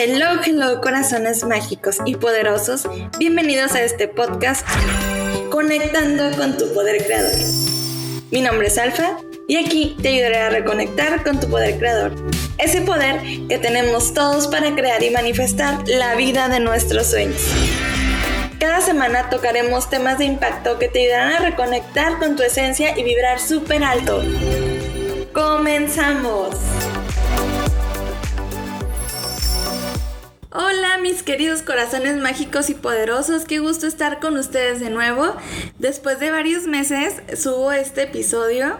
Hello, hello, corazones mágicos y poderosos. Bienvenidos a este podcast Conectando con tu poder creador. Mi nombre es Alfa y aquí te ayudaré a reconectar con tu poder creador. Ese poder que tenemos todos para crear y manifestar la vida de nuestros sueños. Cada semana tocaremos temas de impacto que te ayudarán a reconectar con tu esencia y vibrar súper alto. ¡Comenzamos! Hola mis queridos corazones mágicos y poderosos, qué gusto estar con ustedes de nuevo. Después de varios meses subo este episodio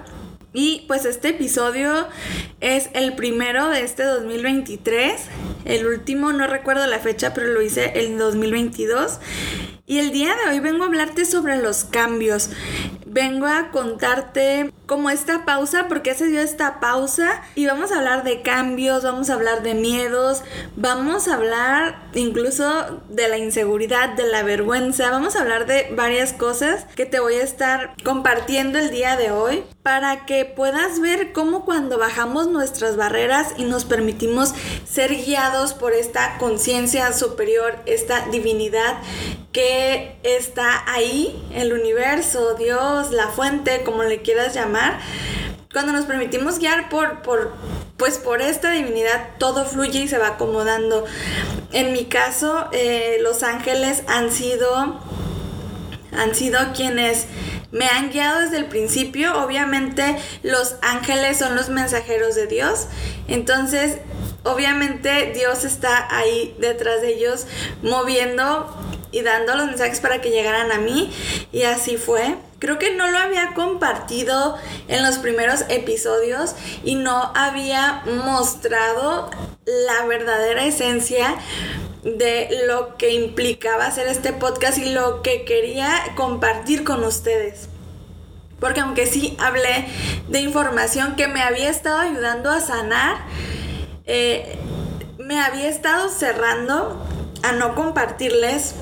y pues este episodio es el primero de este 2023. El último, no recuerdo la fecha, pero lo hice en 2022. Y el día de hoy vengo a hablarte sobre los cambios. Vengo a contarte como esta pausa, porque se dio esta pausa y vamos a hablar de cambios, vamos a hablar de miedos, vamos a hablar incluso de la inseguridad, de la vergüenza, vamos a hablar de varias cosas que te voy a estar compartiendo el día de hoy para que puedas ver cómo cuando bajamos nuestras barreras y nos permitimos ser guiados por esta conciencia superior, esta divinidad que está ahí, el universo, Dios, la fuente, como le quieras llamar, cuando nos permitimos guiar por, por, pues por esta divinidad, todo fluye y se va acomodando. En mi caso, eh, los ángeles han sido, han sido quienes me han guiado desde el principio. Obviamente los ángeles son los mensajeros de Dios. Entonces, obviamente Dios está ahí detrás de ellos moviendo y dando los mensajes para que llegaran a mí. Y así fue. Creo que no lo había compartido en los primeros episodios y no había mostrado la verdadera esencia de lo que implicaba hacer este podcast y lo que quería compartir con ustedes. Porque aunque sí hablé de información que me había estado ayudando a sanar, eh, me había estado cerrando a no compartirles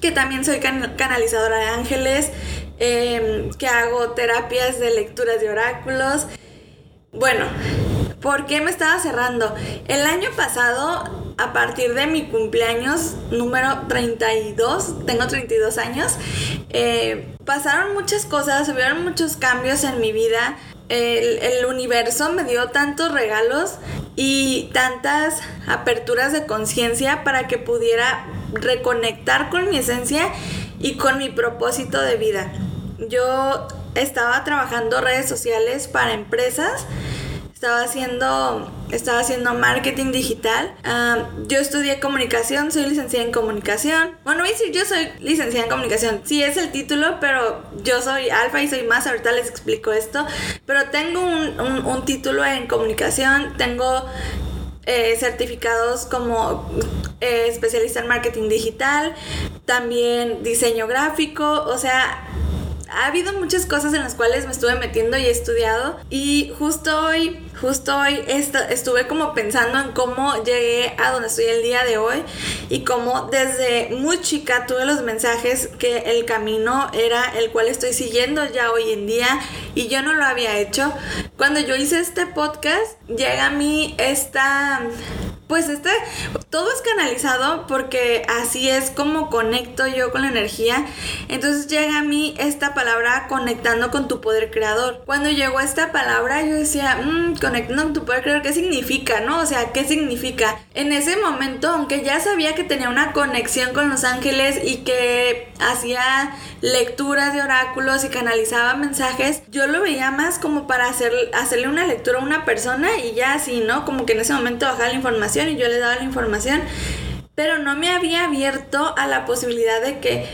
que también soy canalizadora de ángeles, em, que hago terapias de lecturas de oráculos. Bueno, ¿por qué me estaba cerrando? El año pasado a partir de mi cumpleaños número 32, tengo 32 años, eh, pasaron muchas cosas, hubieron muchos cambios en mi vida. El, el universo me dio tantos regalos y tantas aperturas de conciencia para que pudiera reconectar con mi esencia y con mi propósito de vida. Yo estaba trabajando redes sociales para empresas estaba haciendo, estaba haciendo marketing digital. yo estudié comunicación, soy licenciada en comunicación. Bueno, voy a decir yo soy licenciada en comunicación. Sí es el título, pero yo soy alfa y soy más. Ahorita les explico esto. Pero tengo un, título en comunicación. Tengo eh, certificados como eh, especialista en marketing digital, también diseño gráfico, o sea, ha habido muchas cosas en las cuales me estuve metiendo y he estudiado. Y justo hoy, justo hoy estuve como pensando en cómo llegué a donde estoy el día de hoy y cómo desde muy chica tuve los mensajes que el camino era el cual estoy siguiendo ya hoy en día y yo no lo había hecho. Cuando yo hice este podcast llega a mí esta pues este, todo es canalizado porque así es como conecto yo con la energía. Entonces llega a mí esta palabra conectando con tu poder creador. Cuando llegó esta palabra yo decía, mmm, conectando con tu poder creador, ¿qué significa? ¿No? O sea, ¿qué significa? En ese momento, aunque ya sabía que tenía una conexión con los ángeles y que hacía lecturas de oráculos y canalizaba mensajes, yo lo veía más como para hacer, hacerle una lectura a una persona y ya así, ¿no? Como que en ese momento bajaba la información y yo le daba la información, pero no me había abierto a la posibilidad de que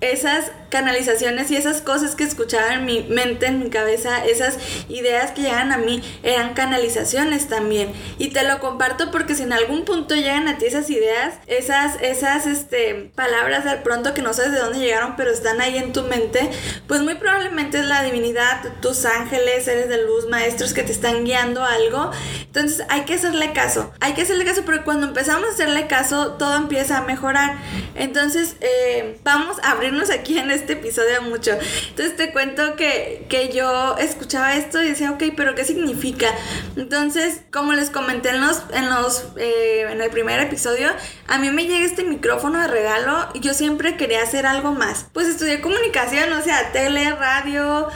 esas canalizaciones y esas cosas que escuchaba en mi mente, en mi cabeza, esas ideas que llegan a mí, eran canalizaciones también. Y te lo comparto porque si en algún punto llegan a ti esas ideas, esas, esas este, palabras al pronto que no sabes de dónde llegaron, pero están ahí en tu mente, pues muy probablemente es la divinidad, tus ángeles, seres de luz, maestros que te están guiando algo. Entonces hay que hacerle caso, hay que hacerle caso, pero cuando empezamos a hacerle caso, todo empieza a mejorar. Entonces, eh, vamos a abrirnos aquí en este este episodio mucho. Entonces te cuento que, que yo escuchaba esto y decía, ok, pero ¿qué significa? Entonces, como les comenté en los, en los, eh, en el primer episodio, a mí me llega este micrófono de regalo y yo siempre quería hacer algo más. Pues estudié comunicación, o sea, tele, radio,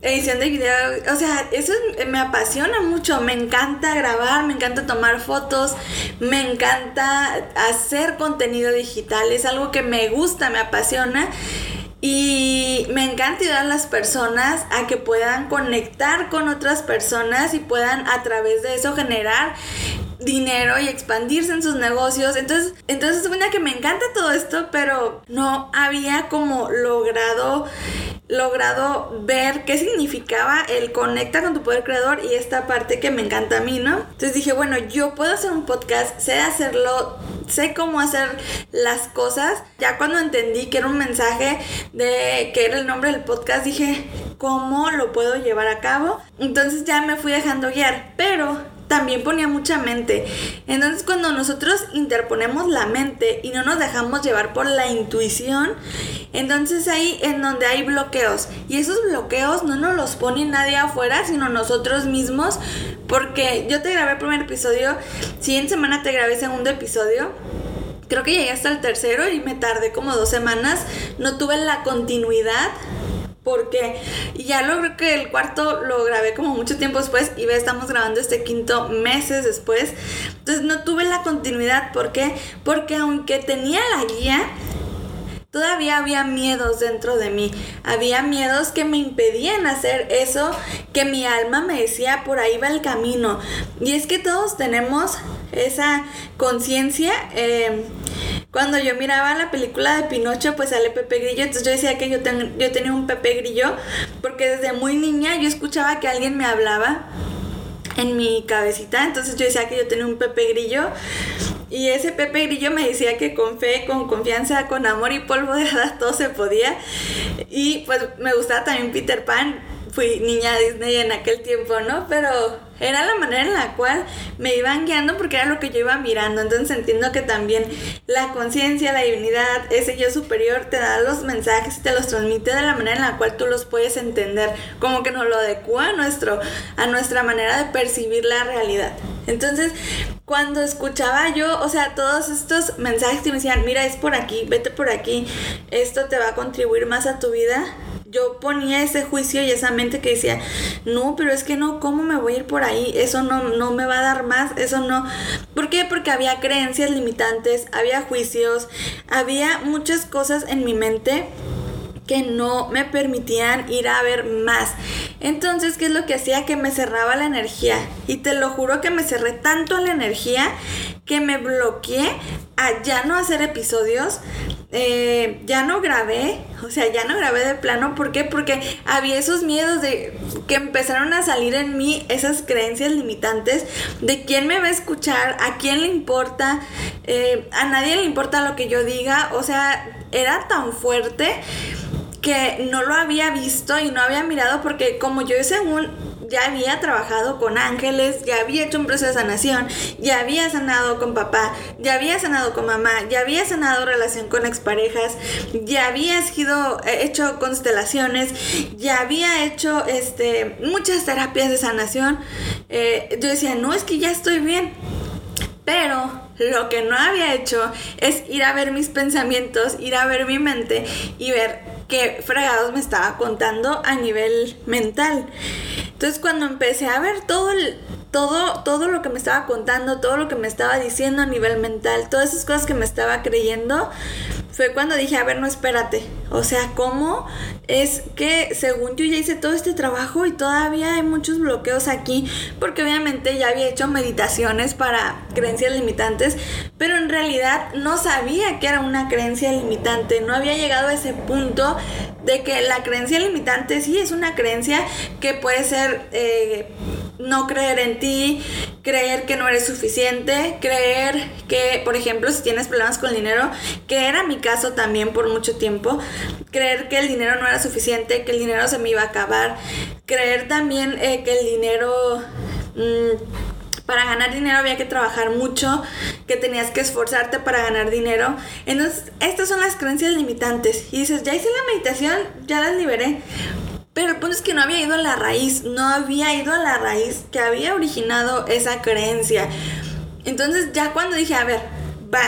edición de video, o sea, eso me apasiona mucho, me encanta grabar, me encanta tomar fotos, me encanta hacer contenido digital, es algo que me gusta, me apasiona. Y me encanta ayudar a las personas a que puedan conectar con otras personas y puedan a través de eso generar dinero y expandirse en sus negocios. Entonces, entonces una que me encanta todo esto, pero no había como logrado logrado ver qué significaba el conecta con tu poder creador y esta parte que me encanta a mí, ¿no? Entonces dije, bueno, yo puedo hacer un podcast, sé hacerlo, sé cómo hacer las cosas. Ya cuando entendí que era un mensaje de que era el nombre del podcast, dije, ¿cómo lo puedo llevar a cabo? Entonces ya me fui dejando guiar, pero también ponía mucha mente. Entonces cuando nosotros interponemos la mente y no nos dejamos llevar por la intuición, entonces ahí en donde hay bloqueos. Y esos bloqueos no nos los pone nadie afuera, sino nosotros mismos. Porque yo te grabé el primer episodio, siguiente semana te grabé el segundo episodio creo que llegué hasta el tercero y me tardé como dos semanas. No tuve la continuidad porque ya logré que el cuarto lo grabé como mucho tiempo después y ve, estamos grabando este quinto meses después. Entonces no tuve la continuidad. ¿Por qué? Porque aunque tenía la guía, todavía había miedos dentro de mí. Había miedos que me impedían hacer eso que mi alma me decía por ahí va el camino. Y es que todos tenemos esa conciencia. Eh, cuando yo miraba la película de Pinocho, pues sale Pepe Grillo, entonces yo decía que yo, yo tenía un Pepe Grillo, porque desde muy niña yo escuchaba que alguien me hablaba en mi cabecita, entonces yo decía que yo tenía un Pepe Grillo y ese Pepe Grillo me decía que con fe, con confianza, con amor y polvo de hadas todo se podía y pues me gustaba también Peter Pan, fui niña Disney en aquel tiempo, ¿no? Pero era la manera en la cual me iban guiando porque era lo que yo iba mirando. Entonces entiendo que también la conciencia, la divinidad, ese yo superior te da los mensajes y te los transmite de la manera en la cual tú los puedes entender, como que nos lo adecua a, nuestro, a nuestra manera de percibir la realidad. Entonces, cuando escuchaba yo, o sea, todos estos mensajes que me decían, mira, es por aquí, vete por aquí, esto te va a contribuir más a tu vida, yo ponía ese juicio y esa mente que decía, no, pero es que no, ¿cómo me voy a ir por ahí? Eso no, no me va a dar más, eso no. ¿Por qué? Porque había creencias limitantes, había juicios, había muchas cosas en mi mente que no me permitían ir a ver más. Entonces, ¿qué es lo que hacía? Que me cerraba la energía. Y te lo juro que me cerré tanto la energía que me bloqueé a ya no hacer episodios. Eh, ya no grabé, o sea, ya no grabé de plano. ¿Por qué? Porque había esos miedos de que empezaron a salir en mí, esas creencias limitantes de quién me va a escuchar, a quién le importa, eh, a nadie le importa lo que yo diga. O sea, era tan fuerte que no lo había visto y no había mirado porque como yo según ya había trabajado con ángeles, ya había hecho un proceso de sanación, ya había sanado con papá, ya había sanado con mamá, ya había sanado relación con exparejas, ya había sido, eh, hecho constelaciones, ya había hecho este, muchas terapias de sanación. Eh, yo decía, no, es que ya estoy bien. Pero lo que no había hecho es ir a ver mis pensamientos, ir a ver mi mente y ver qué fregados me estaba contando a nivel mental. Entonces cuando empecé a ver todo todo, todo lo que me estaba contando, todo lo que me estaba diciendo a nivel mental, todas esas cosas que me estaba creyendo, fue cuando dije, a ver, no espérate. O sea, ¿cómo es que según yo ya hice todo este trabajo y todavía hay muchos bloqueos aquí? Porque obviamente ya había hecho meditaciones para creencias limitantes, pero en realidad no sabía que era una creencia limitante. No había llegado a ese punto de que la creencia limitante sí es una creencia que puede ser... Eh, no creer en ti, creer que no eres suficiente, creer que, por ejemplo, si tienes problemas con el dinero, que era mi caso también por mucho tiempo, creer que el dinero no era suficiente, que el dinero se me iba a acabar, creer también eh, que el dinero... Mm, para ganar dinero había que trabajar mucho, que tenías que esforzarte para ganar dinero. Entonces, estas son las creencias limitantes. Y dices, ya hice la meditación, ya las liberé. Pero el punto es que no había ido a la raíz, no había ido a la raíz que había originado esa creencia. Entonces ya cuando dije, a ver, va,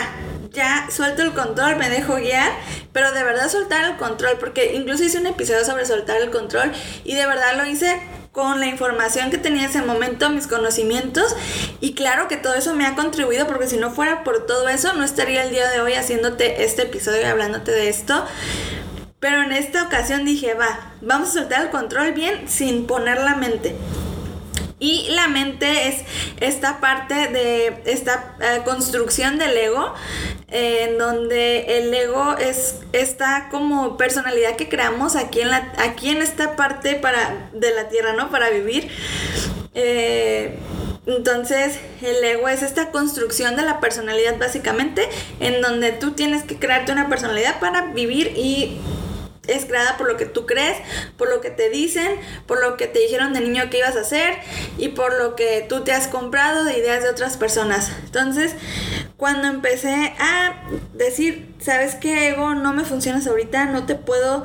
ya suelto el control, me dejo guiar, pero de verdad soltar el control, porque incluso hice un episodio sobre soltar el control y de verdad lo hice con la información que tenía en ese momento, mis conocimientos y claro que todo eso me ha contribuido porque si no fuera por todo eso no estaría el día de hoy haciéndote este episodio y hablándote de esto. Pero en esta ocasión dije, va, vamos a soltar el control bien sin poner la mente. Y la mente es esta parte de esta eh, construcción del ego, en donde el ego es esta como personalidad que creamos aquí en, la, aquí en esta parte para, de la tierra, ¿no? Para vivir. Eh, entonces, el ego es esta construcción de la personalidad básicamente, en donde tú tienes que crearte una personalidad para vivir y es creada por lo que tú crees, por lo que te dicen, por lo que te dijeron de niño que ibas a hacer y por lo que tú te has comprado de ideas de otras personas. Entonces, cuando empecé a decir, ¿sabes qué, ego? No me funcionas ahorita, no te puedo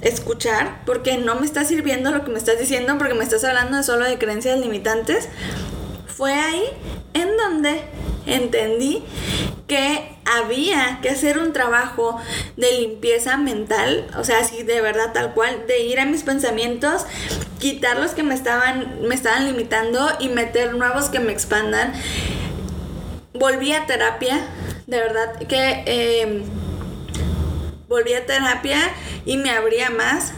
escuchar porque no me está sirviendo lo que me estás diciendo, porque me estás hablando solo de creencias limitantes. Fue ahí en donde entendí que había que hacer un trabajo de limpieza mental, o sea, así de verdad tal cual, de ir a mis pensamientos, quitar los que me estaban, me estaban limitando y meter nuevos que me expandan. Volví a terapia, de verdad que eh, volví a terapia y me abría más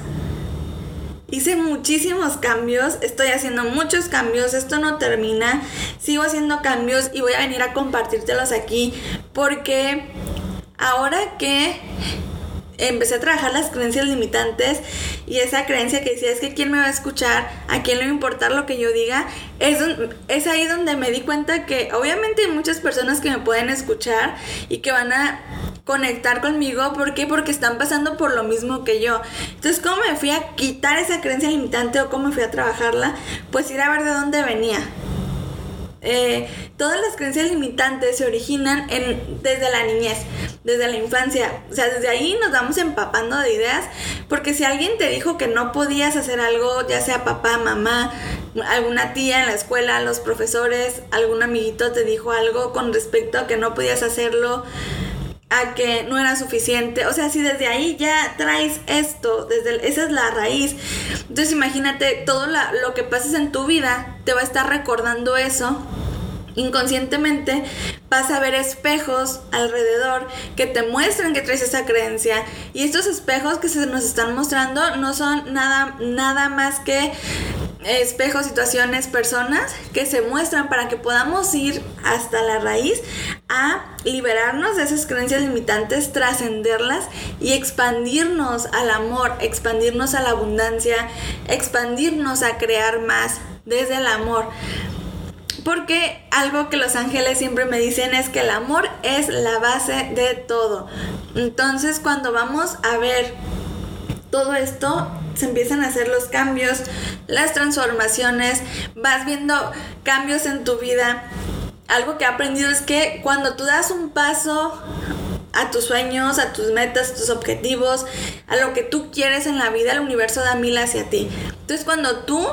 Hice muchísimos cambios, estoy haciendo muchos cambios, esto no termina, sigo haciendo cambios y voy a venir a compartírtelos aquí porque ahora que empecé a trabajar las creencias limitantes y esa creencia que decía es que quién me va a escuchar, a quién le va a importar lo que yo diga, es, es ahí donde me di cuenta que obviamente hay muchas personas que me pueden escuchar y que van a conectar conmigo. ¿Por qué? Porque están pasando por lo mismo que yo. Entonces, ¿cómo me fui a quitar esa creencia limitante o cómo me fui a trabajarla? Pues ir a ver de dónde venía. Eh, todas las creencias limitantes se originan en, desde la niñez, desde la infancia. O sea, desde ahí nos vamos empapando de ideas, porque si alguien te dijo que no podías hacer algo, ya sea papá, mamá, alguna tía en la escuela, los profesores, algún amiguito te dijo algo con respecto a que no podías hacerlo, a que no era suficiente. O sea, si desde ahí ya traes esto, desde esa es la raíz. Entonces imagínate todo lo que pases en tu vida, te va a estar recordando eso. Inconscientemente vas a ver espejos alrededor que te muestran que traes esa creencia y estos espejos que se nos están mostrando no son nada nada más que espejos, situaciones, personas que se muestran para que podamos ir hasta la raíz a liberarnos de esas creencias limitantes, trascenderlas y expandirnos al amor, expandirnos a la abundancia, expandirnos a crear más desde el amor. Porque algo que los ángeles siempre me dicen es que el amor es la base de todo. Entonces cuando vamos a ver todo esto, se empiezan a hacer los cambios, las transformaciones, vas viendo cambios en tu vida. Algo que he aprendido es que cuando tú das un paso a tus sueños, a tus metas, a tus objetivos, a lo que tú quieres en la vida, el universo da mil hacia ti. Entonces cuando tú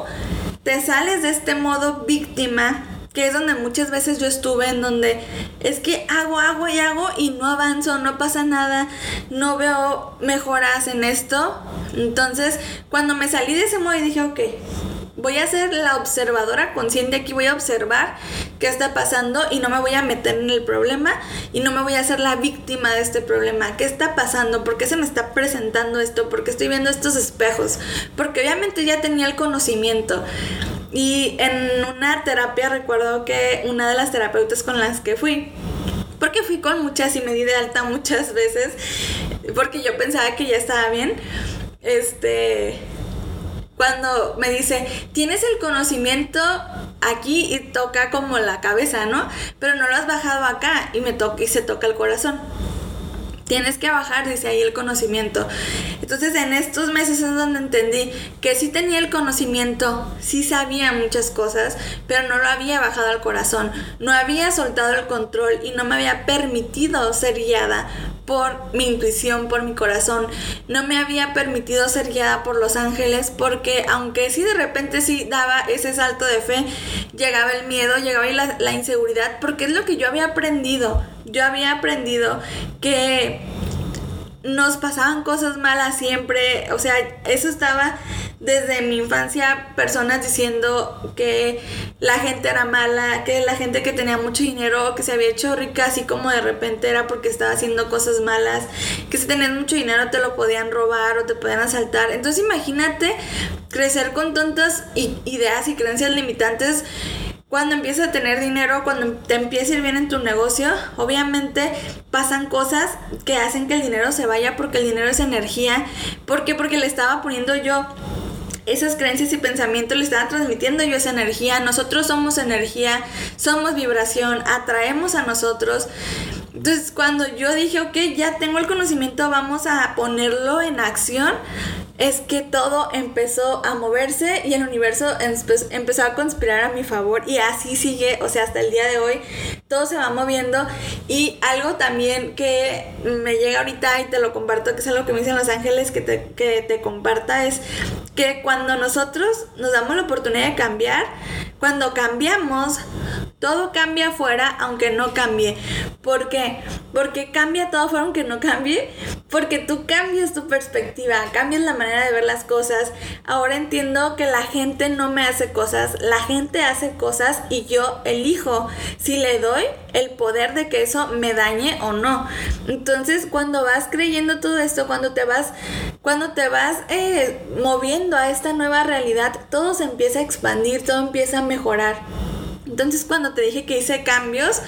te sales de este modo víctima, que es donde muchas veces yo estuve, en donde es que hago, hago y hago y no avanzo, no pasa nada, no veo mejoras en esto. Entonces, cuando me salí de ese modo y dije, ok, voy a ser la observadora consciente aquí, voy a observar qué está pasando y no me voy a meter en el problema y no me voy a hacer la víctima de este problema. ¿Qué está pasando? ¿Por qué se me está presentando esto? ¿Por qué estoy viendo estos espejos? Porque obviamente ya tenía el conocimiento. Y en una terapia recuerdo que una de las terapeutas con las que fui, porque fui con muchas y me di de alta muchas veces, porque yo pensaba que ya estaba bien, este, cuando me dice, tienes el conocimiento aquí y toca como la cabeza, ¿no? Pero no lo has bajado acá y me toca y se toca el corazón. Tienes que bajar, dice ahí, el conocimiento. Entonces en estos meses es donde entendí que sí tenía el conocimiento, sí sabía muchas cosas, pero no lo había bajado al corazón, no había soltado el control y no me había permitido ser guiada por mi intuición, por mi corazón. No me había permitido ser guiada por los ángeles porque aunque sí de repente sí daba ese salto de fe, llegaba el miedo, llegaba la, la inseguridad, porque es lo que yo había aprendido. Yo había aprendido que nos pasaban cosas malas siempre, o sea, eso estaba desde mi infancia, personas diciendo que la gente era mala, que la gente que tenía mucho dinero, que se había hecho rica así como de repente era porque estaba haciendo cosas malas, que si tenías mucho dinero te lo podían robar o te podían asaltar. Entonces imagínate crecer con tantas ideas y creencias limitantes cuando empiezas a tener dinero, cuando te empieza a ir bien en tu negocio, obviamente pasan cosas que hacen que el dinero se vaya porque el dinero es energía. ¿Por qué? Porque le estaba poniendo yo esas creencias y pensamientos le estaba transmitiendo yo esa energía. Nosotros somos energía, somos vibración, atraemos a nosotros. Entonces, cuando yo dije, ok, ya tengo el conocimiento, vamos a ponerlo en acción, es que todo empezó a moverse y el universo empezó a conspirar a mi favor y así sigue, o sea, hasta el día de hoy todo se va moviendo. Y algo también que me llega ahorita y te lo comparto, que es algo que me dicen los ángeles que te, que te comparta, es que cuando nosotros nos damos la oportunidad de cambiar, cuando cambiamos, todo cambia afuera aunque no cambie. ¿Por qué? Porque cambia todo afuera aunque no cambie. Porque tú cambias tu perspectiva, cambias la manera de ver las cosas. Ahora entiendo que la gente no me hace cosas, la gente hace cosas y yo elijo si le doy el poder de que eso me dañe o no. Entonces cuando vas creyendo todo esto, cuando te vas, cuando te vas eh, moviendo a esta nueva realidad, todo se empieza a expandir, todo empieza a mejorar. Entonces cuando te dije que hice cambios,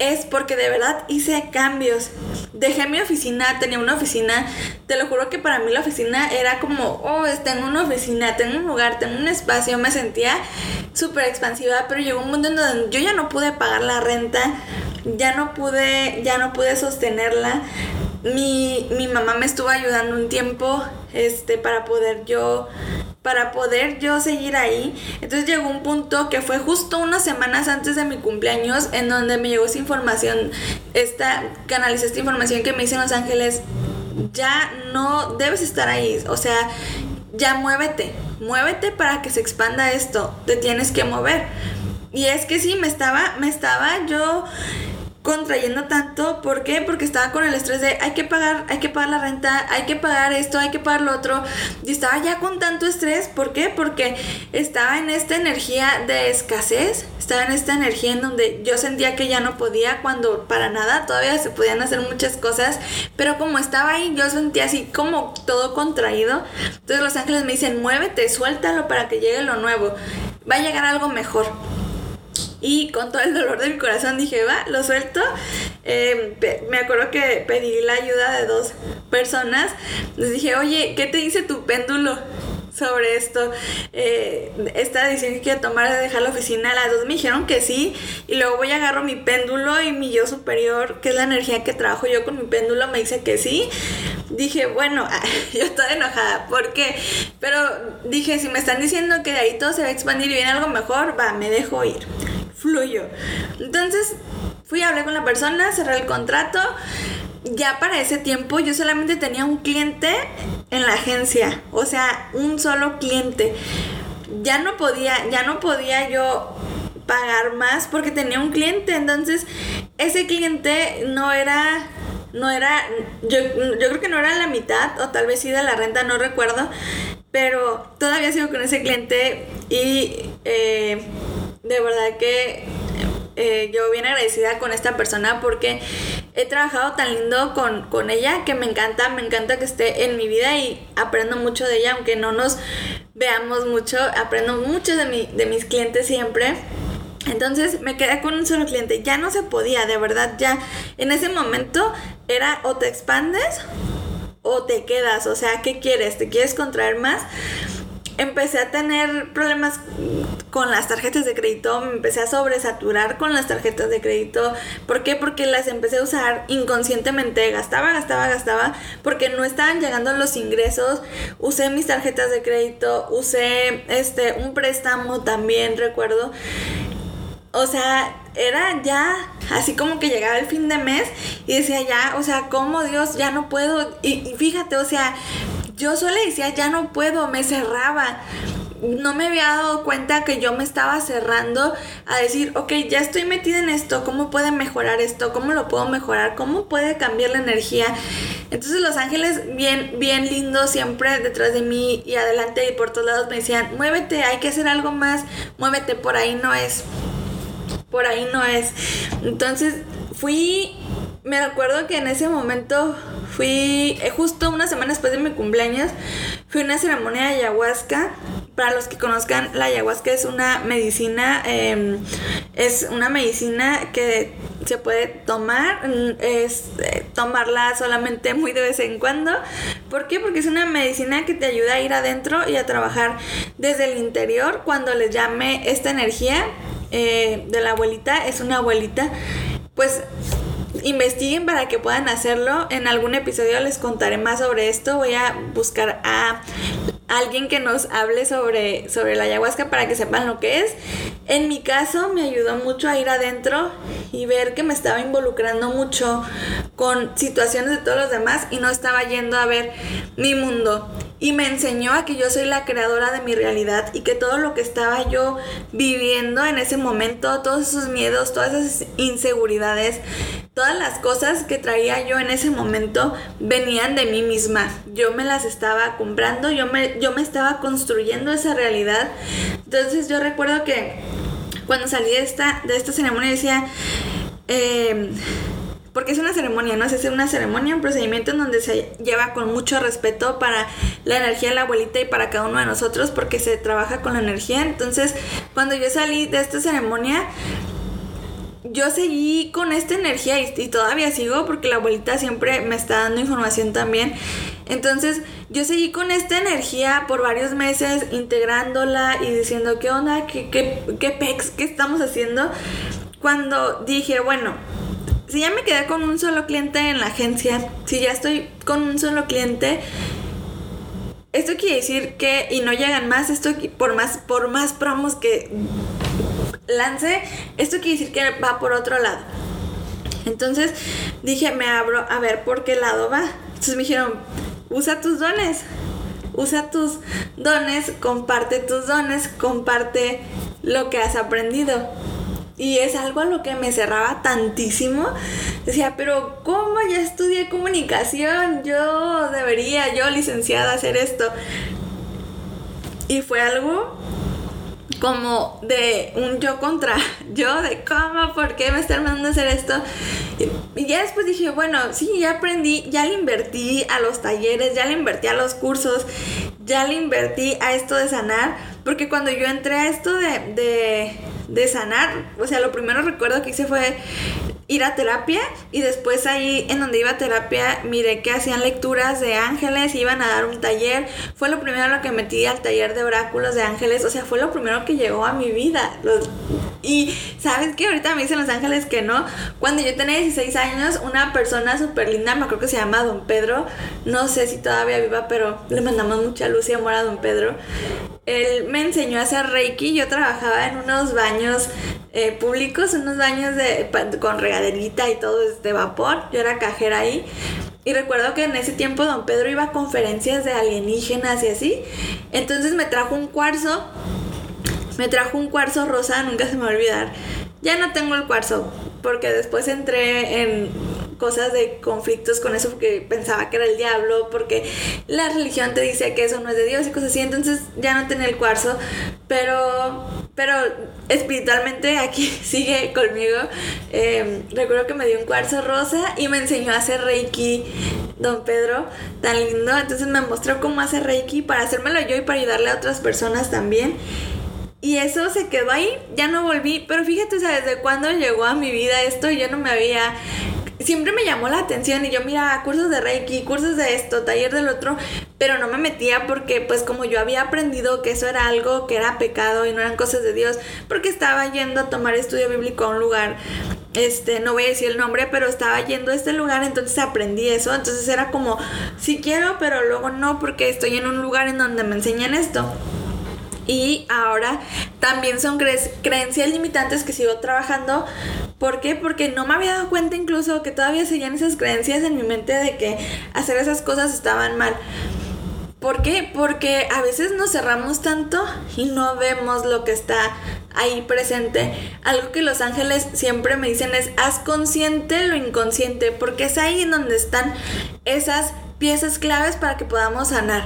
es porque de verdad hice cambios. Dejé mi oficina, tenía una oficina, te lo juro que para mí la oficina era como, oh, tengo una oficina, tengo un lugar, tengo un espacio, me sentía súper expansiva, pero llegó un mundo en donde yo ya no pude pagar la renta, ya no pude, ya no pude sostenerla. Mi, mi mamá me estuvo ayudando un tiempo este, para poder yo para poder yo seguir ahí. Entonces llegó un punto que fue justo unas semanas antes de mi cumpleaños en donde me llegó esa información, esta, canalicé esta información que me dicen Los Ángeles, ya no debes estar ahí, o sea, ya muévete, muévete para que se expanda esto, te tienes que mover. Y es que sí, me estaba, me estaba yo contrayendo tanto. ¿Por qué? Porque estaba con el estrés de hay que pagar, hay que pagar la renta, hay que pagar esto, hay que pagar lo otro. Y estaba ya con tanto estrés. ¿Por qué? Porque estaba en esta energía de escasez, estaba en esta energía en donde yo sentía que ya no podía cuando para nada todavía se podían hacer muchas cosas. Pero como estaba ahí, yo sentía así como todo contraído. Entonces los ángeles me dicen, muévete, suéltalo para que llegue lo nuevo. Va a llegar algo mejor. Y con todo el dolor de mi corazón dije, va, lo suelto. Eh, me acuerdo que pedí la ayuda de dos personas. Les dije, oye, ¿qué te dice tu péndulo? sobre esto, eh, esta decisión que quiero tomar de dejar la oficina, las dos me dijeron que sí, y luego voy agarro mi péndulo y mi yo superior, que es la energía que trabajo yo con mi péndulo, me dice que sí. Dije, bueno, yo estoy enojada, ¿por qué? Pero dije, si me están diciendo que de ahí todo se va a expandir y viene algo mejor, va, me dejo ir fluyo. Entonces fui a hablar con la persona, cerré el contrato. Ya para ese tiempo yo solamente tenía un cliente en la agencia, o sea, un solo cliente. Ya no podía, ya no podía yo pagar más porque tenía un cliente, entonces ese cliente no era no era, yo, yo, creo que no era la mitad, o tal vez sí de la renta, no recuerdo, pero todavía sigo con ese cliente y eh, de verdad que eh, yo bien agradecida con esta persona porque he trabajado tan lindo con, ella que me encanta, me encanta que esté en mi vida y aprendo mucho de ella, aunque no nos veamos mucho, aprendo mucho de, mi, de mis clientes siempre. Entonces me quedé con un solo cliente, ya no se podía, de verdad, ya en ese momento era o te expandes o te quedas, o sea, ¿qué quieres? ¿Te quieres contraer más? Empecé a tener problemas con las tarjetas de crédito, me empecé a sobresaturar con las tarjetas de crédito. ¿Por qué? Porque las empecé a usar inconscientemente, gastaba, gastaba, gastaba, porque no estaban llegando los ingresos. Usé mis tarjetas de crédito, usé este un préstamo también, recuerdo. O sea, era ya así como que llegaba el fin de mes y decía ya, o sea, ¿cómo Dios? Ya no puedo. Y, y fíjate, o sea, yo solo decía, ya no puedo, me cerraba. No me había dado cuenta que yo me estaba cerrando a decir, ok, ya estoy metida en esto, ¿cómo puede mejorar esto? ¿Cómo lo puedo mejorar? ¿Cómo puede cambiar la energía? Entonces los ángeles bien, bien lindos siempre detrás de mí y adelante y por todos lados me decían, muévete, hay que hacer algo más, muévete, por ahí no es. Por ahí no es. Entonces fui, me recuerdo que en ese momento fui eh, justo una semana después de mi cumpleaños, fui a una ceremonia de ayahuasca. Para los que conozcan, la ayahuasca es una medicina, em, es una medicina que se puede tomar, mm, es eh, tomarla solamente muy de vez en cuando. ¿Por qué? Porque es una medicina que te ayuda a ir adentro y a trabajar desde el interior cuando les llame esta energía eh, de la abuelita, es una abuelita, pues investiguen para que puedan hacerlo. En algún episodio les contaré más sobre esto. Voy a buscar a alguien que nos hable sobre, sobre la ayahuasca para que sepan lo que es. En mi caso me ayudó mucho a ir adentro y ver que me estaba involucrando mucho con situaciones de todos los demás y no estaba yendo a ver mi mundo. Y me enseñó a que yo soy la creadora de mi realidad y que todo lo que estaba yo viviendo en ese momento, todos esos miedos, todas esas inseguridades, todas las cosas que traía yo en ese momento venían de mí misma. Yo me las estaba comprando, yo me, yo me estaba construyendo esa realidad. Entonces yo recuerdo que cuando salí de esta, de esta ceremonia decía... Eh, porque es una ceremonia, ¿no? Es una ceremonia, un procedimiento en donde se lleva con mucho respeto para la energía de la abuelita y para cada uno de nosotros, porque se trabaja con la energía. Entonces, cuando yo salí de esta ceremonia, yo seguí con esta energía y, todavía sigo porque la abuelita siempre me está dando información también. Entonces yo seguí con esta energía por varios meses integrándola y diciendo qué onda, qué, qué, qué pex, qué estamos haciendo. Cuando dije, bueno, si ya me quedé con un solo cliente en la agencia, si ya estoy con un solo cliente, esto quiere decir que, y no llegan más, esto por más, por más promos que lance, esto quiere decir que va por otro lado. Entonces dije, me abro a ver por qué lado va. Entonces me dijeron, usa tus dones. Usa tus dones, comparte tus dones, comparte lo que has aprendido. Y es algo a lo que me cerraba tantísimo. Decía, pero ¿cómo ya estudié comunicación? Yo debería, yo licenciada, hacer esto. Y fue algo como de un yo contra yo, de cómo, por qué me están mandando a hacer esto. Y, ya después dije, bueno, sí, ya aprendí, ya le invertí a los talleres, ya le invertí a los cursos, ya le invertí a esto de sanar, porque cuando yo entré a esto de, de, de sanar, o sea, lo primero recuerdo que hice fue ir a terapia y después ahí en donde iba a terapia miré que hacían lecturas de ángeles, iban a dar un taller. Fue lo primero lo que metí al taller de oráculos de ángeles, o sea, fue lo primero que llegó a mi vida. y sabes que ahorita me dicen los ángeles que no. Cuando yo tenía 16 años, una persona súper linda, me creo que se llama Don Pedro, no sé si todavía viva, pero le mandamos mucha luz y amor a Don Pedro. Él me enseñó a hacer Reiki, yo trabajaba en unos baños eh, públicos, unos baños de, con regaderita y todo de vapor. Yo era cajera ahí. Y recuerdo que en ese tiempo don Pedro iba a conferencias de alienígenas y así. Entonces me trajo un cuarzo. Me trajo un cuarzo rosa, nunca se me va a olvidar. Ya no tengo el cuarzo, porque después entré en cosas de conflictos con eso porque pensaba que era el diablo, porque la religión te dice que eso no es de Dios y cosas así, entonces ya no tenía el cuarzo, pero, pero espiritualmente aquí sigue conmigo. Em, recuerdo que me dio un cuarzo rosa y me enseñó a hacer reiki don Pedro, tan lindo, entonces me mostró cómo hacer reiki para hacérmelo yo y para ayudarle a otras personas también. Y eso se quedó ahí, ya no volví, pero fíjate, o sea, desde cuándo llegó a mi vida esto, yo no me había siempre me llamó la atención y yo miraba cursos de Reiki, cursos de esto, taller del otro, pero no me metía porque pues como yo había aprendido que eso era algo que era pecado y no eran cosas de Dios, porque estaba yendo a tomar estudio bíblico a un lugar, este, no voy a decir el nombre, pero estaba yendo a este lugar, entonces aprendí eso, entonces era como, sí quiero, pero luego no porque estoy en un lugar en donde me enseñan esto. Y ahora también son creencias limitantes que sigo trabajando. ¿Por qué? Porque no me había dado cuenta incluso que todavía seguían esas creencias en mi mente de que hacer esas cosas estaban mal. ¿Por qué? Porque a veces nos cerramos tanto y no vemos lo que está ahí presente. Algo que los ángeles siempre me dicen es, haz consciente lo inconsciente, porque es ahí donde están esas piezas claves para que podamos sanar.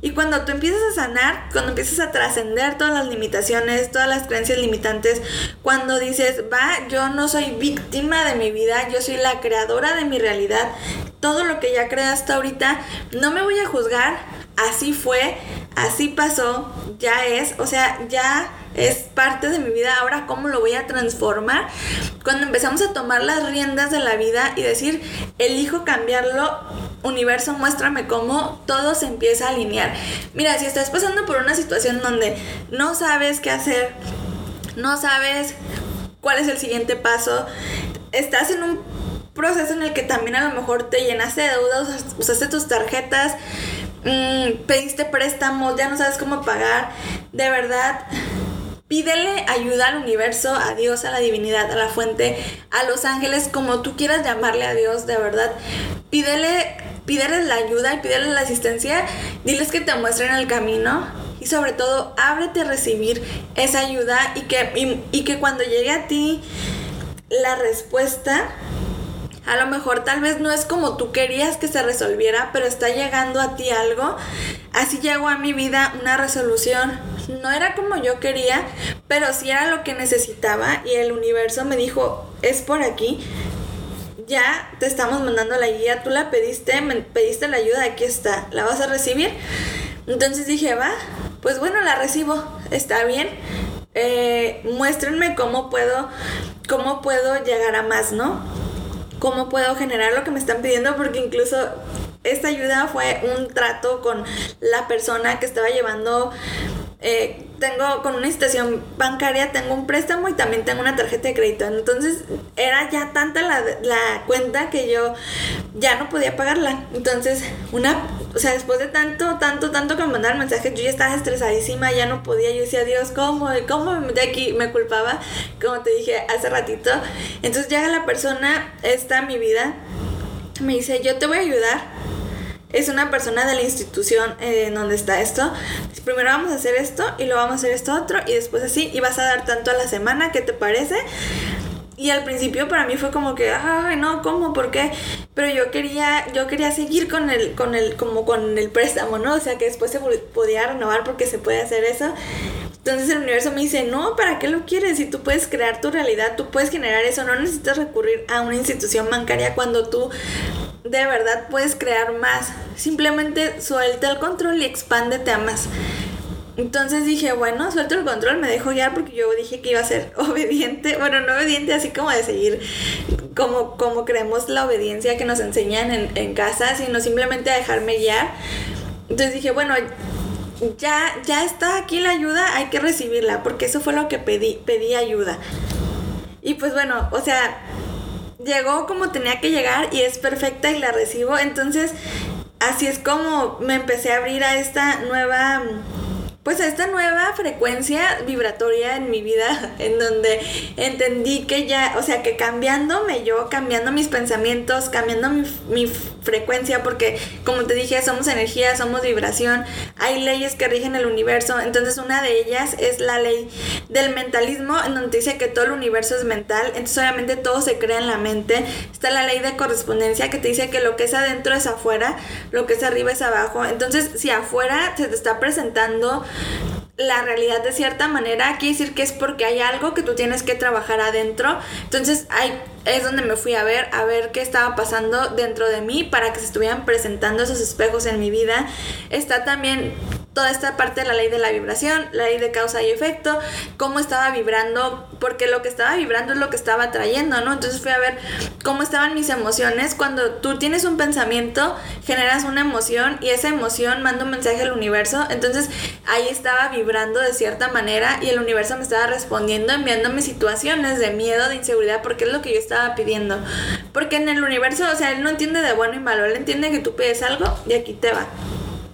Y cuando tú empiezas a sanar, cuando empiezas a trascender todas las limitaciones, todas las creencias limitantes, cuando dices, va, yo no soy víctima de mi vida, yo soy la creadora de mi realidad, todo lo que ya creé hasta ahorita, no me voy a juzgar, así fue, así pasó, ya es, o sea, ya es parte de mi vida, ahora cómo lo voy a transformar. Cuando empezamos a tomar las riendas de la vida y decir, elijo cambiarlo, universo, muéstrame cómo todo se empieza a alinear. Mira, si estás pasando por una situación donde no sabes qué hacer, no sabes cuál es el siguiente paso, estás en un proceso en el que también a lo mejor te llenaste de deudas, usaste tus tarjetas, mm, pediste préstamos, ya no sabes cómo pagar, de verdad Pídele ayuda al universo, a Dios, a la divinidad, a la fuente, a los ángeles, como tú quieras llamarle a Dios, de verdad. Pídele, pídele la ayuda y pídele la asistencia. Diles que te muestren el camino. Y sobre todo, ábrete a recibir esa ayuda y que, y que cuando llegue a ti la respuesta, a lo mejor tal vez no es como tú querías que se resolviera, pero está llegando a ti algo. Así llegó a mi vida una resolución no era como yo quería, pero sí era lo que necesitaba y el universo me dijo, es por aquí, ya te estamos mandando la guía, tú la pediste, me pediste la ayuda, aquí está, la vas a recibir. Entonces dije, va, pues bueno, la recibo, está bien. Eh, muéstrenme cómo puedo, cómo puedo llegar a más, ¿no? Cómo puedo generar lo que me están pidiendo, porque incluso esta ayuda fue un trato con la persona que estaba llevando eh, tengo con una institución bancaria, tengo un préstamo y también tengo una tarjeta de crédito. Entonces era ya tanta la, la cuenta que yo ya no podía pagarla. Entonces, una, o sea, después de tanto, tanto, tanto que me mandaron mensajes, yo ya estaba estresadísima, ya no podía. Yo decía, Dios, ¿cómo? ¿Cómo me metí aquí? Me culpaba, como te dije hace ratito. Entonces llega la persona, está mi vida, me dice, yo te voy a ayudar es una persona de la institución eh, en donde está esto. Primero vamos a hacer esto y luego vamos a hacer esto otro y después así y vas a dar tanto a la semana, ¿qué te parece? Y al principio para mí fue como que, ay, no, ¿cómo? ¿Por qué? Pero yo quería, yo quería seguir con el, con el, como con el préstamo, ¿no? O sea, que después se podía renovar porque se puede hacer eso. Entonces el universo me dice, no, ¿para qué lo quieres? Si tú puedes crear tu realidad, tú puedes generar eso, no necesitas recurrir a una institución bancaria cuando tú de verdad puedes crear más. Simplemente suelta el control y expándete a más. Entonces dije, bueno, suelto el control, me dejo guiar porque yo dije que iba a ser obediente. Bueno, no obediente, así como de seguir como, como creemos la obediencia que nos enseñan en, en casa, sino simplemente a dejarme guiar. Entonces dije, bueno, ya, ya está aquí la ayuda, hay que recibirla, porque eso fue lo que pedí, pedí ayuda. Y pues bueno, o sea, llegó como tenía que llegar y es perfecta y la recibo. Entonces, así es como me empecé a abrir a esta nueva pues a esta nueva frecuencia vibratoria en mi vida, en donde entendí que ya, o sea, que cambiándome yo, cambiando mis pensamientos, cambiando mi, frecuencia, porque como te dije, somos energía, somos vibración, hay leyes que rigen el universo, entonces una de ellas es la ley del mentalismo, en donde dice que todo el universo es mental, entonces obviamente todo se crea en la mente, está la ley de correspondencia que te dice que lo que es adentro es afuera, lo que es arriba es abajo, entonces si afuera se te está presentando la realidad de cierta manera, quiere decir que es porque hay algo que tú tienes que trabajar adentro. Entonces ahí es donde me fui a ver, a ver qué estaba pasando dentro de mí para que se estuvieran presentando esos espejos en mi vida. Está también toda esta parte de la ley de la vibración, la ley de causa y efecto, cómo estaba vibrando, porque lo que estaba vibrando es lo que estaba trayendo, ¿no? Entonces fui a ver cómo estaban mis emociones. Cuando tú tienes un pensamiento, generas una emoción y esa emoción manda un mensaje al universo. Entonces ahí estaba vibrando de cierta manera y el universo me estaba respondiendo, enviándome situaciones de miedo, de inseguridad, porque es lo que yo estaba pidiendo. Porque en el universo, o sea, él no entiende de bueno y malo, él entiende que tú pides algo y aquí te va.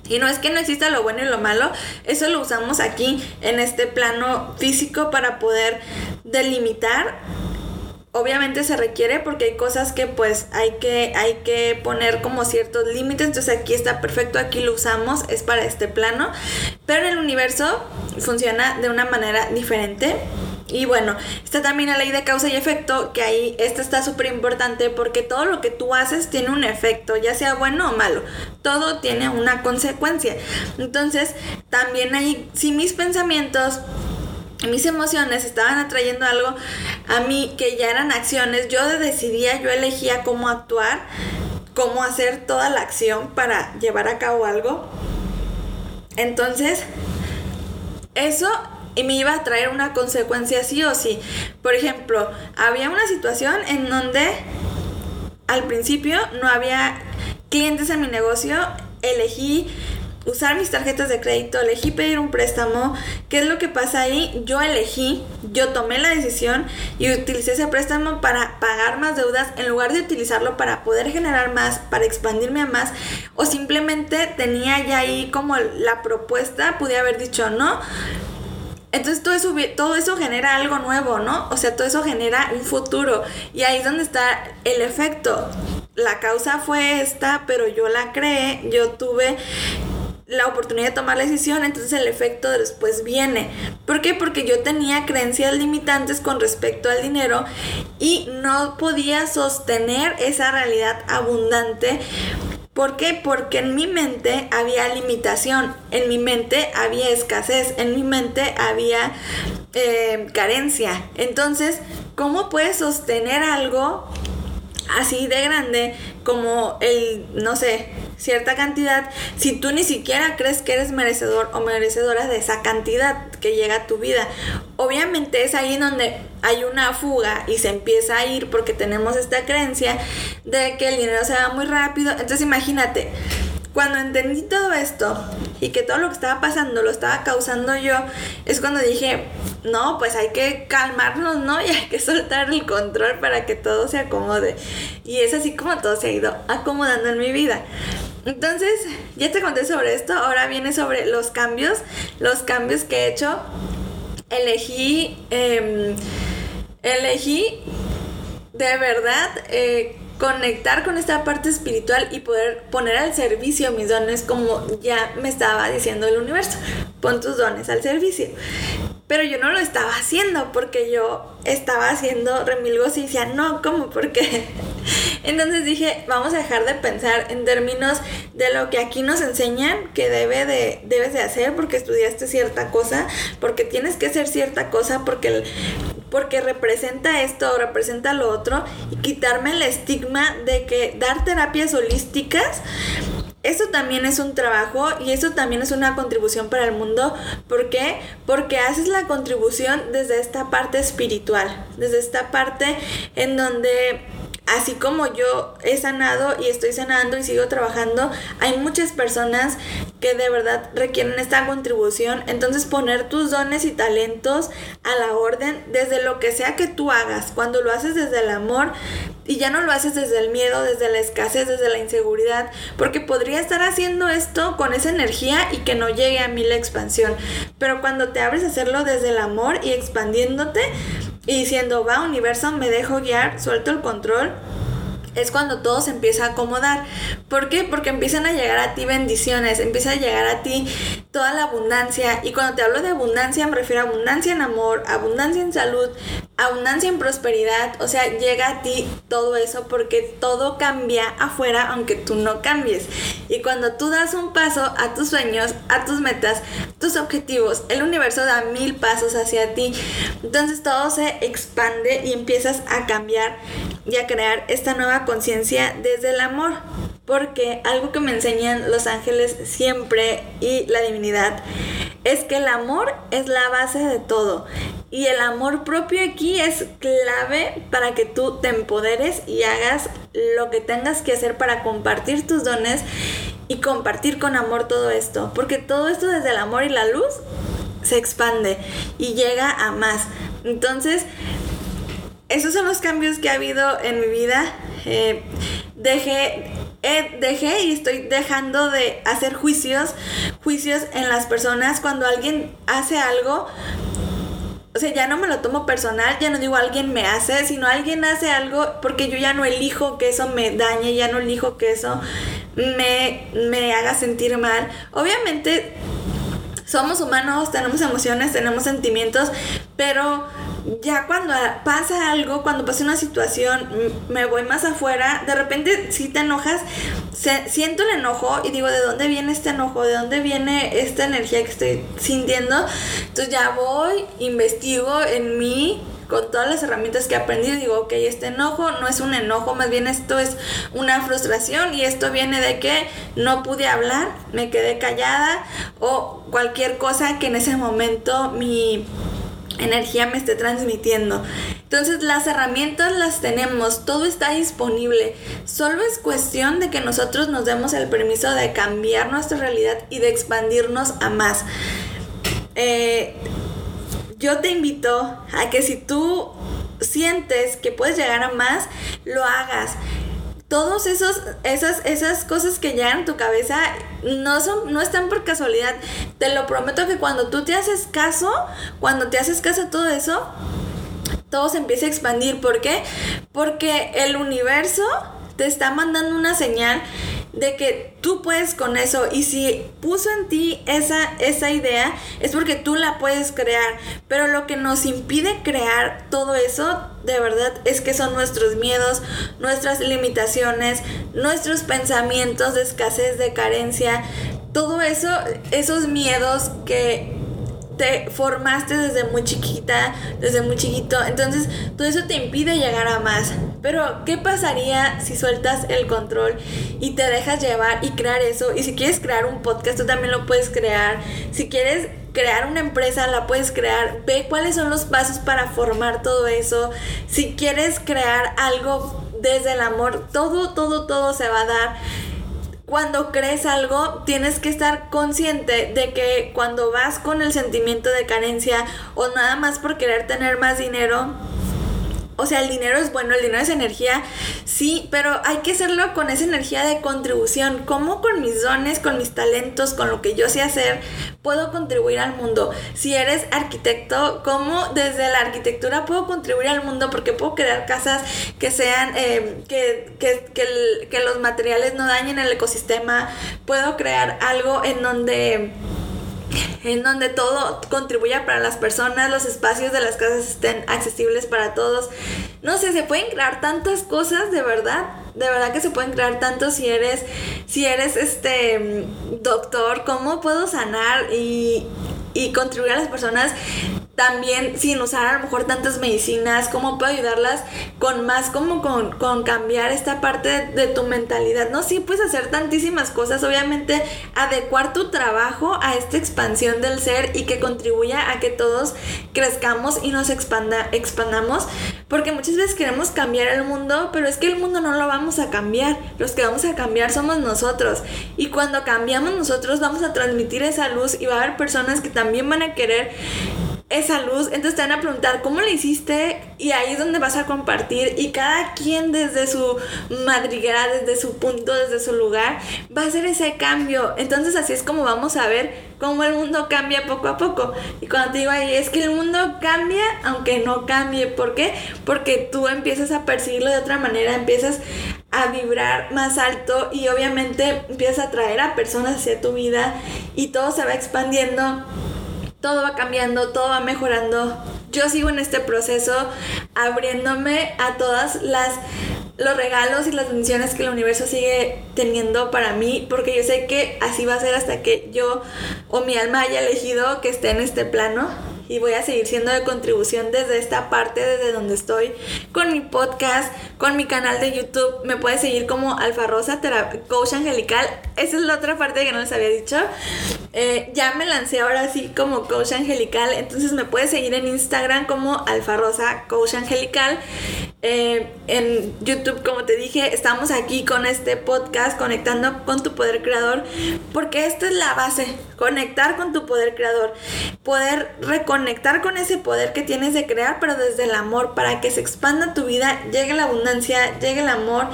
Y no es que no exista lo bueno y lo malo, eso lo usamos aquí en este plano físico para poder delimitar. Obviamente se requiere porque hay cosas que pues hay que, hay que poner como ciertos límites, entonces aquí está perfecto, aquí lo usamos, es para este plano, pero en el universo funciona de una manera diferente. Y bueno, está también la ley de causa y efecto, que ahí esta está súper importante porque todo lo que tú haces tiene un efecto, ya sea bueno o malo, todo tiene una consecuencia. Entonces, también ahí, si mis pensamientos mis emociones estaban atrayendo algo a mí que ya eran acciones, yo decidía, yo elegía cómo actuar, cómo hacer toda la acción para llevar a cabo algo. Entonces, eso y me iba a traer una consecuencia sí o sí. Por ejemplo, había una situación en donde al principio no había clientes en mi negocio, elegí usar mis tarjetas de crédito, elegí pedir un préstamo. ¿Qué es lo que pasa ahí? Yo elegí, yo tomé la decisión y utilicé ese préstamo para pagar más deudas en lugar de utilizarlo para poder generar más, para expandirme a más. O simplemente tenía ya ahí como la propuesta, pude haber dicho no entonces todo eso, todo eso genera algo nuevo, ¿no? O sea, todo eso genera un futuro. Y ahí es donde está el efecto. La causa fue esta, pero yo la creé, yo tuve la oportunidad de tomar la decisión, entonces el efecto después viene. ¿Por qué? Porque yo tenía creencias limitantes con respecto al dinero y no podía sostener esa realidad abundante ¿Por qué? Porque en mi mente había limitación, en mi mente había escasez, en mi mente había eh, carencia. Entonces, ¿cómo puedes sostener algo así de grande como el, no sé, cierta cantidad, si tú ni siquiera crees que eres merecedor o merecedora de esa cantidad que llega a tu vida. Obviamente es ahí donde hay una fuga y se empieza a ir porque tenemos esta creencia de que el dinero se va muy rápido. Entonces imagínate, cuando entendí todo esto y que todo lo que estaba pasando lo estaba causando yo, es cuando dije, no, pues hay que calmarnos, ¿no? Y hay que soltar el control para que todo se acomode. Y es así como todo se ha ido acomodando en mi vida. Entonces, ya te conté sobre esto, ahora viene sobre los cambios, los cambios que he hecho. Elegí, em, elegí de verdad eh, conectar con esta parte espiritual y poder poner al servicio mis dones como ya me estaba diciendo el universo. Pon tus dones al servicio. Pero yo no lo estaba haciendo porque yo estaba haciendo remilgos y decía, no, ¿cómo? ¿Por qué? Entonces dije, vamos a dejar de pensar en términos de lo que aquí nos enseñan que debe de, debes de hacer porque estudiaste cierta cosa, porque tienes que hacer cierta cosa, porque, porque representa esto o representa lo otro, y quitarme el estigma de que dar terapias holísticas eso también es un trabajo y eso también es una contribución para el mundo. ¿Por qué? Porque haces la contribución desde esta parte espiritual, desde esta parte en donde así como yo he sanado y estoy sanando y sigo trabajando, hay muchas personas que de verdad requieren esta contribución. Entonces poner tus dones y talentos a la orden desde lo que sea que tú hagas. Cuando lo haces desde el amor y ya no lo haces desde el miedo, desde la escasez, desde la inseguridad, porque podría estar haciendo esto con esa energía y que no llegue a mí la expansión. Pero cuando te abres a hacerlo desde el amor y expandiéndote, y diciendo, va universo, me dejo guiar, suelto el control es cuando todo se empieza a acomodar. ¿Por qué? Porque empiezan a llegar a ti bendiciones, empieza a llegar a ti toda la abundancia. Y cuando te hablo de abundancia me refiero a abundancia en amor, abundancia en salud, abundancia en prosperidad. O sea, llega a ti todo eso porque todo cambia afuera aunque tú no cambies. Y cuando tú das un paso a tus sueños, a tus metas, tus objetivos, el universo da mil pasos hacia ti. Entonces todo se expande y empiezas a cambiar y a crear esta nueva conciencia desde el amor. porque algo que me enseñan los ángeles siempre y la divinidad es que el amor es la base de todo. Y el amor propio aquí es clave para que tú te empoderes y hagas lo que tengas que hacer para compartir tus dones y compartir con amor todo esto. Porque todo esto desde el amor y la luz se expande y llega a más. Entonces, esos son los cambios que ha habido en mi vida. Eh, dejé dejé y estoy dejando de hacer juicios, juicios en las personas cuando alguien hace algo. O sea, ya no me lo tomo personal, ya no digo alguien me hace, sino alguien hace algo porque yo ya no elijo que eso me dañe, ya no elijo que eso me, me haga sentir mal. Obviamente somos humanos, tenemos emociones, tenemos sentimientos, pero ya cuando pasa algo, cuando pasa una situación, me voy más afuera, de repente si te enojas, siento el enojo y digo, ¿de dónde viene este enojo? ¿De dónde viene esta energía que estoy sintiendo? Entonces ya voy, investigo en mí con todas las herramientas que he aprendido, digo, ok, este enojo no es un enojo, más bien esto es una frustración y esto viene de que no pude hablar, me quedé callada o cualquier cosa que en ese momento mi energía me esté transmitiendo. Entonces las herramientas las tenemos, todo está disponible. Solo es cuestión de que nosotros nos demos el permiso de cambiar nuestra realidad y de expandirnos a más. Eh, yo te invito a que si tú sientes que puedes llegar a más, lo hagas todos esos esas esas cosas que llegan a tu cabeza no son no están por casualidad te lo prometo que cuando tú te haces caso cuando te haces caso a todo eso todo se empieza a expandir ¿por qué? porque el universo te está mandando una señal de que tú puedes con eso y si puso en ti esa, esa idea es porque tú la puedes crear, pero lo que nos impide crear todo eso de verdad es que son nuestros miedos, nuestras limitaciones, nuestros pensamientos de escasez, de carencia, todo eso, esos miedos que te formaste desde muy chiquita, desde muy chiquito, entonces todo eso te impide llegar a más. Pero, ¿qué pasaría si sueltas el control y te dejas llevar y crear eso? Y si quieres crear un podcast, tú también lo puedes crear. Si quieres crear una empresa, la puedes crear. Ve cuáles son los pasos para formar todo eso. Si quieres crear algo desde el amor, todo, todo, todo se va a dar cuando crees algo, tienes que estar consciente de que cuando vas con el sentimiento de carencia o nada más por querer tener más dinero, o sea, el dinero es bueno, el dinero es energía, sí, pero hay que hacerlo con esa energía de contribución. ¿Cómo con mis dones, con mis talentos, con lo que yo sé hacer, puedo contribuir al mundo? Si eres arquitecto, ¿cómo desde la arquitectura puedo contribuir al mundo? Porque puedo crear casas que sean, eh, que, que, que, que los materiales no dañen el ecosistema. Puedo crear algo en donde en donde todo contribuya para las personas, los espacios de las casas estén accesibles para todos. No sé, se pueden crear tantas cosas, de verdad. De verdad que se pueden crear tantos si eres, si eres este doctor, cómo puedo sanar y, y contribuir a las personas también sin usar a lo mejor tantas medicinas, cómo puedo ayudarlas con más, como con, cambiar esta parte de, tu mentalidad, ¿no? Sí, puedes hacer tantísimas cosas, obviamente adecuar tu trabajo a esta expansión del ser y que contribuya a que todos crezcamos y nos expanda, expandamos, porque muchas veces queremos cambiar el mundo, pero es que el mundo no lo vamos a cambiar, los que vamos a cambiar somos nosotros, y cuando cambiamos nosotros vamos a transmitir esa luz y va a haber personas que también van a querer esa luz, entonces te van a preguntar cómo le hiciste y ahí es donde vas a compartir y cada quien desde su madriguera, desde su punto, desde su lugar, va a hacer ese cambio. Entonces así es como vamos a ver cómo el mundo cambia poco a poco. Y cuando te digo ahí es que el mundo cambia aunque no cambie. ¿Por qué? Porque tú empiezas a percibirlo de otra manera, empiezas a vibrar más alto y obviamente empiezas a atraer a personas hacia tu vida y todo se va expandiendo todo va cambiando, todo va mejorando. Yo sigo en este proceso abriéndome a todas las los regalos y las bendiciones que el universo sigue teniendo para mí, porque yo sé que así va a ser hasta que yo o mi alma haya elegido que esté en este plano. Y voy a seguir siendo de contribución desde esta parte, desde donde estoy, con mi podcast, con mi canal de YouTube. Me puedes seguir como Alfa Rosa, Coach Angelical. Esa es la otra parte que no les había dicho. Eh, ya me lancé ahora sí como Coach Angelical, entonces me puedes seguir en Instagram como Alfa Rosa Coach Angelical. Eh, en YouTube, como te dije, estamos aquí con este podcast conectando con tu poder creador, porque esta es la base, conectar con tu poder creador, poder reconectar con ese poder que tienes de crear, pero desde el amor, para que se expanda tu vida, llegue la abundancia, llegue el amor,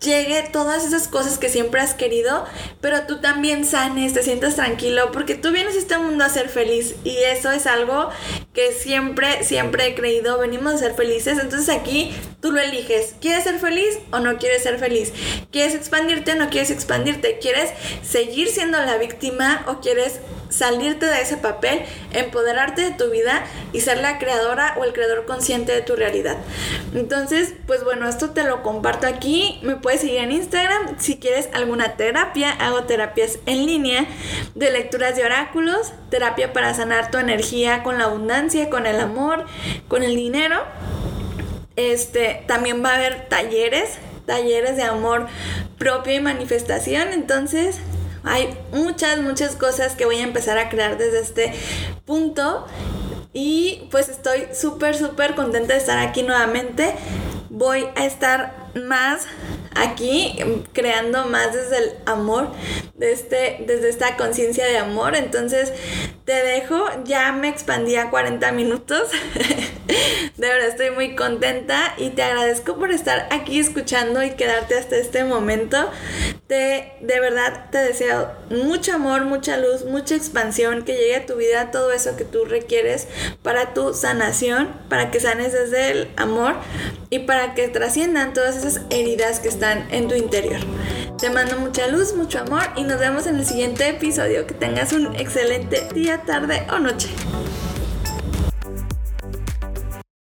llegue todas esas cosas que siempre has querido, pero tú también sanes, te sientas tranquilo, porque tú vienes a este mundo a ser feliz y eso es algo que siempre, siempre he creído, venimos a ser felices, entonces aquí tú lo eliges, ¿quieres ser feliz o no quieres ser feliz? ¿Quieres expandirte o no quieres expandirte? ¿Quieres seguir siendo la víctima o quieres salirte de ese papel, empoderarte de tu vida y ser la creadora o el creador consciente de tu realidad. Entonces, pues bueno, esto te lo comparto aquí. Me puedes seguir en Instagram si quieres alguna terapia. Hago terapias en línea de lecturas de oráculos, terapia para sanar tu energía con la abundancia, con el amor, con el dinero. Este, también va a haber talleres, talleres de amor propio y manifestación. Entonces, hay muchas, muchas cosas que voy a empezar a crear desde este punto. Y pues estoy súper, súper contenta de estar aquí nuevamente. Voy a estar más aquí creando más desde el amor, desde, este, desde esta conciencia de amor. Entonces te dejo, ya me expandí a 40 minutos. de verdad estoy muy contenta y te agradezco por estar aquí escuchando y quedarte hasta este momento. Te, de verdad te deseo mucho amor, mucha luz, mucha expansión, que llegue a tu vida todo eso que tú requieres para tu sanación, para que sanes desde el amor y para que trasciendan todas esas heridas que están en tu interior. Te mando mucha luz, mucho amor y nos vemos en el siguiente episodio. Que tengas un excelente día, tarde o noche.